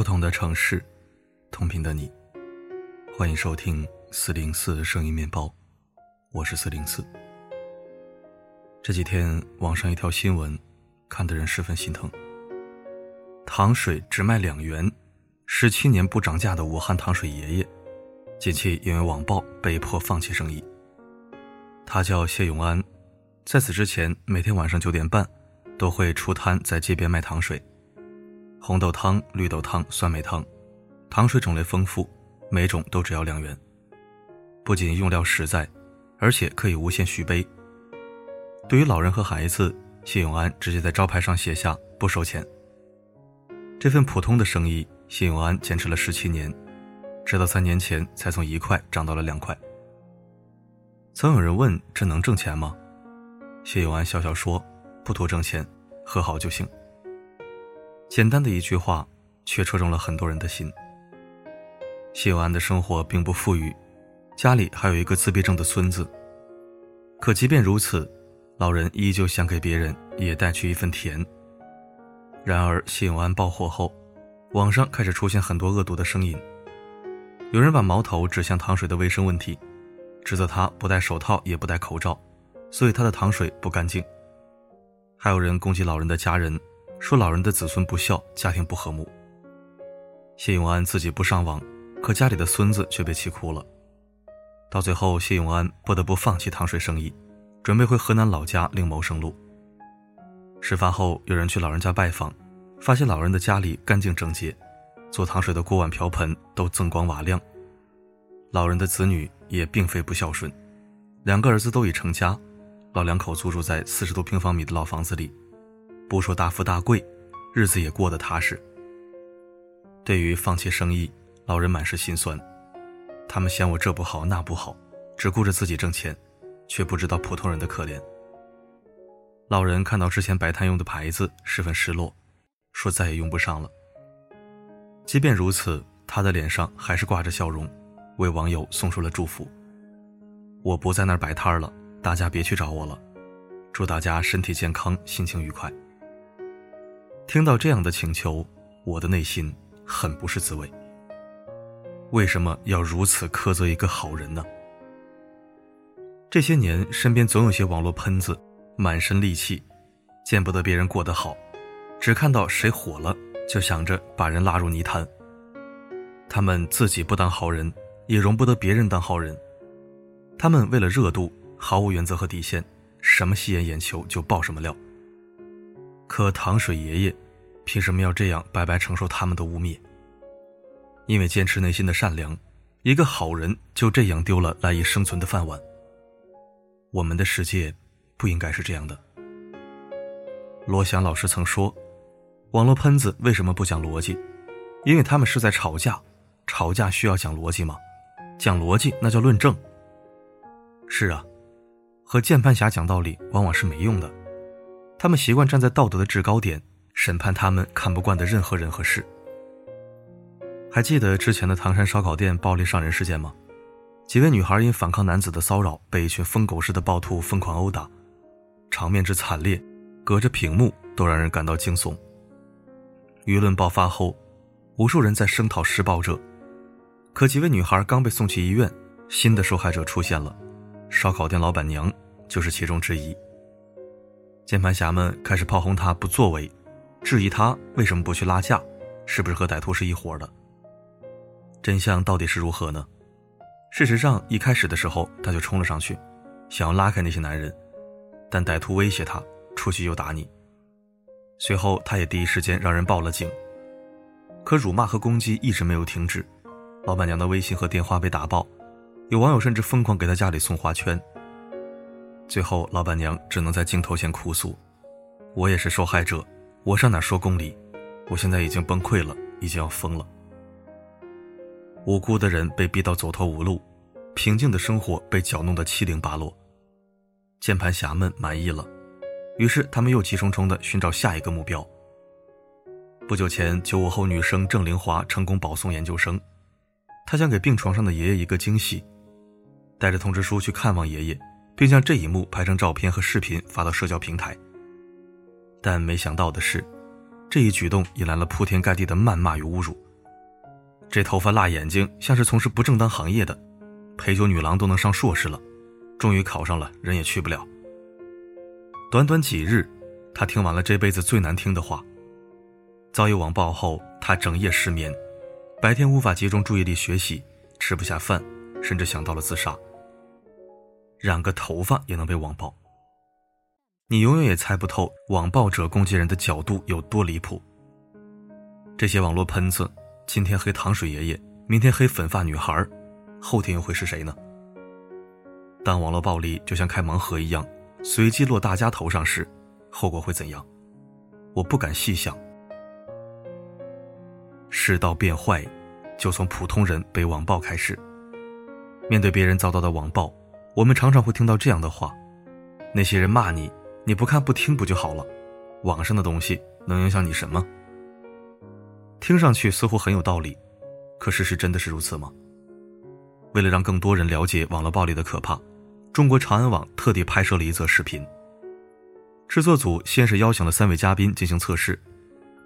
不同的城市，同频的你，欢迎收听四零四声音面包，我是四零四。这几天网上一条新闻，看的人十分心疼。糖水只卖两元，十七年不涨价的武汉糖水爷爷，近期因为网暴被迫放弃生意。他叫谢永安，在此之前每天晚上九点半，都会出摊在街边卖糖水。红豆汤、绿豆汤、酸梅汤，糖水种类丰富，每种都只要两元。不仅用料实在，而且可以无限续杯。对于老人和孩子，谢永安直接在招牌上写下不收钱。这份普通的生意，谢永安坚持了十七年，直到三年前才从一块涨到了两块。曾有人问：“这能挣钱吗？”谢永安笑笑说：“不图挣钱，喝好就行。”简单的一句话，却戳中了很多人的心。谢永安的生活并不富裕，家里还有一个自闭症的孙子。可即便如此，老人依旧想给别人也带去一份甜。然而，谢永安爆火后，网上开始出现很多恶毒的声音。有人把矛头指向糖水的卫生问题，指责他不戴手套也不戴口罩，所以他的糖水不干净。还有人攻击老人的家人。说老人的子孙不孝，家庭不和睦。谢永安自己不上网，可家里的孙子却被气哭了。到最后，谢永安不得不放弃糖水生意，准备回河南老家另谋生路。事发后，有人去老人家拜访，发现老人的家里干净整洁，做糖水的锅碗瓢盆都锃光瓦亮。老人的子女也并非不孝顺，两个儿子都已成家，老两口租住在四十多平方米的老房子里。不说大富大贵，日子也过得踏实。对于放弃生意，老人满是心酸。他们嫌我这不好那不好，只顾着自己挣钱，却不知道普通人的可怜。老人看到之前摆摊用的牌子，十分失落，说再也用不上了。即便如此，他的脸上还是挂着笑容，为网友送出了祝福。我不在那儿摆摊了，大家别去找我了。祝大家身体健康，心情愉快。听到这样的请求，我的内心很不是滋味。为什么要如此苛责一个好人呢？这些年，身边总有些网络喷子，满身戾气，见不得别人过得好，只看到谁火了，就想着把人拉入泥潭。他们自己不当好人，也容不得别人当好人。他们为了热度，毫无原则和底线，什么吸引眼球就爆什么料。可糖水爷爷，凭什么要这样白白承受他们的污蔑？因为坚持内心的善良，一个好人就这样丢了赖以生存的饭碗。我们的世界不应该是这样的。罗翔老师曾说：“网络喷子为什么不讲逻辑？因为他们是在吵架，吵架需要讲逻辑吗？讲逻辑那叫论证。是啊，和键盘侠讲道理往往是没用的。”他们习惯站在道德的制高点审判他们看不惯的任何人和事。还记得之前的唐山烧烤店暴力伤人事件吗？几位女孩因反抗男子的骚扰，被一群疯狗似的暴徒疯狂殴打，场面之惨烈，隔着屏幕都让人感到惊悚。舆论爆发后，无数人在声讨施暴者。可几位女孩刚被送去医院，新的受害者出现了，烧烤店老板娘就是其中之一。键盘侠们开始炮轰他不作为，质疑他为什么不去拉架，是不是和歹徒是一伙的？真相到底是如何呢？事实上，一开始的时候他就冲了上去，想要拉开那些男人，但歹徒威胁他出去就打你。随后，他也第一时间让人报了警。可辱骂和攻击一直没有停止，老板娘的微信和电话被打爆，有网友甚至疯狂给他家里送花圈。最后，老板娘只能在镜头前哭诉：“我也是受害者，我上哪说公理？我现在已经崩溃了，已经要疯了。无辜的人被逼到走投无路，平静的生活被搅弄得七零八落。键盘侠们满意了，于是他们又急冲冲地寻找下一个目标。不久前，九五后女生郑玲华成功保送研究生，她想给病床上的爷爷一个惊喜，带着通知书去看望爷爷。并将这一幕拍成照片和视频发到社交平台。但没想到的是，这一举动引来了铺天盖地的谩骂与侮辱，这头发、辣眼睛，像是从事不正当行业的。陪酒女郎都能上硕士了，终于考上了，人也去不了。短短几日，他听完了这辈子最难听的话。遭遇网暴后，他整夜失眠，白天无法集中注意力学习，吃不下饭，甚至想到了自杀。染个头发也能被网暴，你永远也猜不透网暴者攻击人的角度有多离谱。这些网络喷子，今天黑糖水爷爷，明天黑粉发女孩后天又会是谁呢？当网络暴力就像开盲盒一样，随机落大家头上时，后果会怎样？我不敢细想。世道变坏，就从普通人被网暴开始。面对别人遭到的网暴，我们常常会听到这样的话：那些人骂你，你不看不听不就好了？网上的东西能影响你什么？听上去似乎很有道理，可事实真的是如此吗？为了让更多人了解网络暴力的可怕，中国长安网特地拍摄了一则视频。制作组先是邀请了三位嘉宾进行测试，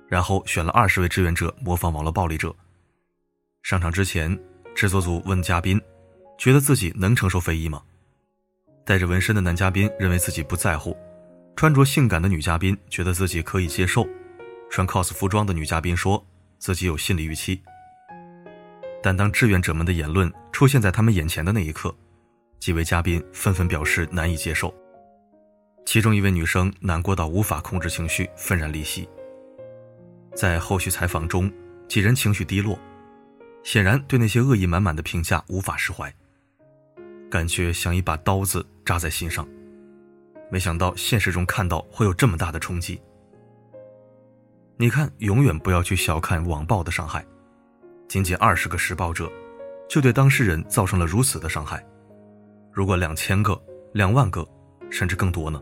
然后选了二十位志愿者模仿网络暴力者。上场之前，制作组问嘉宾：“觉得自己能承受非议吗？”带着纹身的男嘉宾认为自己不在乎，穿着性感的女嘉宾觉得自己可以接受，穿 cos 服装的女嘉宾说。自己有心理预期，但当志愿者们的言论出现在他们眼前的那一刻，几位嘉宾纷纷表示难以接受。其中一位女生难过到无法控制情绪，愤然离席。在后续采访中，几人情绪低落，显然对那些恶意满满的评价无法释怀，感觉像一把刀子扎在心上。没想到现实中看到会有这么大的冲击。你看，永远不要去小看网暴的伤害，仅仅二十个施暴者，就对当事人造成了如此的伤害。如果两千个、两万个，甚至更多呢？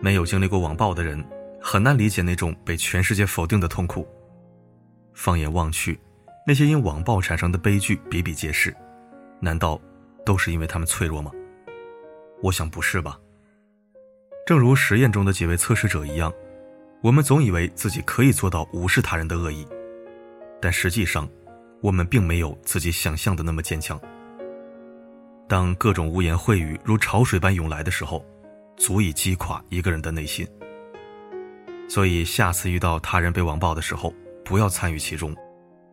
没有经历过网暴的人，很难理解那种被全世界否定的痛苦。放眼望去，那些因网暴产生的悲剧比比皆是，难道都是因为他们脆弱吗？我想不是吧。正如实验中的几位测试者一样。我们总以为自己可以做到无视他人的恶意，但实际上，我们并没有自己想象的那么坚强。当各种污言秽语如潮水般涌来的时候，足以击垮一个人的内心。所以，下次遇到他人被网暴的时候，不要参与其中，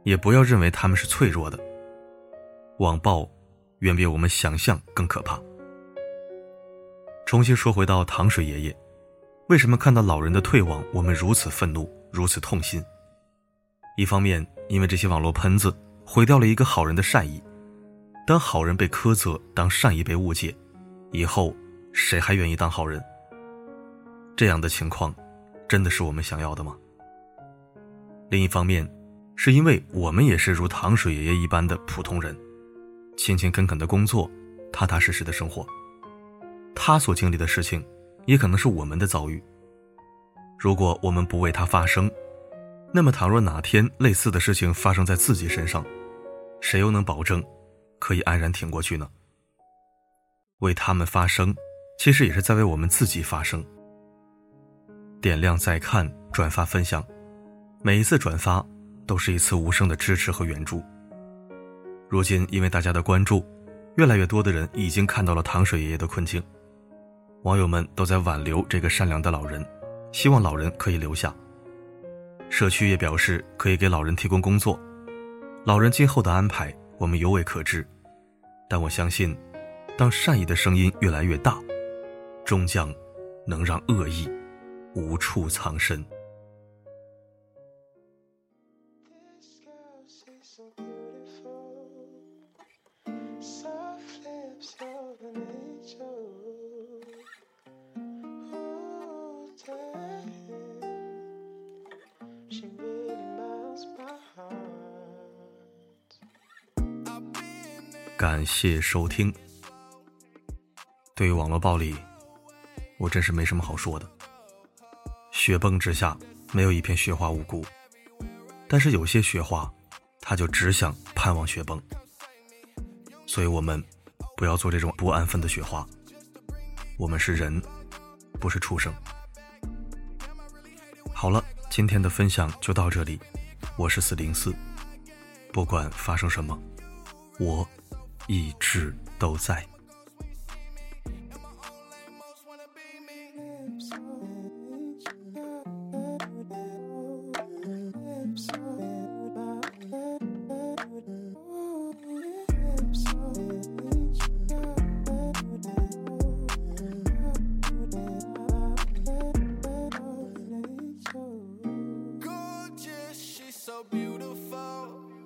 也不要认为他们是脆弱的。网暴远比我们想象更可怕。重新说回到糖水爷爷。为什么看到老人的退网，我们如此愤怒，如此痛心？一方面，因为这些网络喷子毁掉了一个好人的善意。当好人被苛责，当善意被误解，以后谁还愿意当好人？这样的情况，真的是我们想要的吗？另一方面，是因为我们也是如糖水爷爷一般的普通人，勤勤恳恳的工作，踏踏实实的生活。他所经历的事情。也可能是我们的遭遇。如果我们不为他发声，那么倘若哪天类似的事情发生在自己身上，谁又能保证可以安然挺过去呢？为他们发声，其实也是在为我们自己发声。点亮再看，转发分享，每一次转发都是一次无声的支持和援助。如今，因为大家的关注，越来越多的人已经看到了糖水爷爷的困境。网友们都在挽留这个善良的老人，希望老人可以留下。社区也表示可以给老人提供工作，老人今后的安排我们尤为可知。但我相信，当善意的声音越来越大，终将能让恶意无处藏身。感谢收听。对于网络暴力，我真是没什么好说的。雪崩之下，没有一片雪花无辜。但是有些雪花，它就只想盼望雪崩。所以我们不要做这种不安分的雪花。我们是人，不是畜生。好了，今天的分享就到这里。我是四零四。不管发生什么，我一直都在。Gorgeous, she's so beautiful.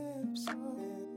lips. Oh.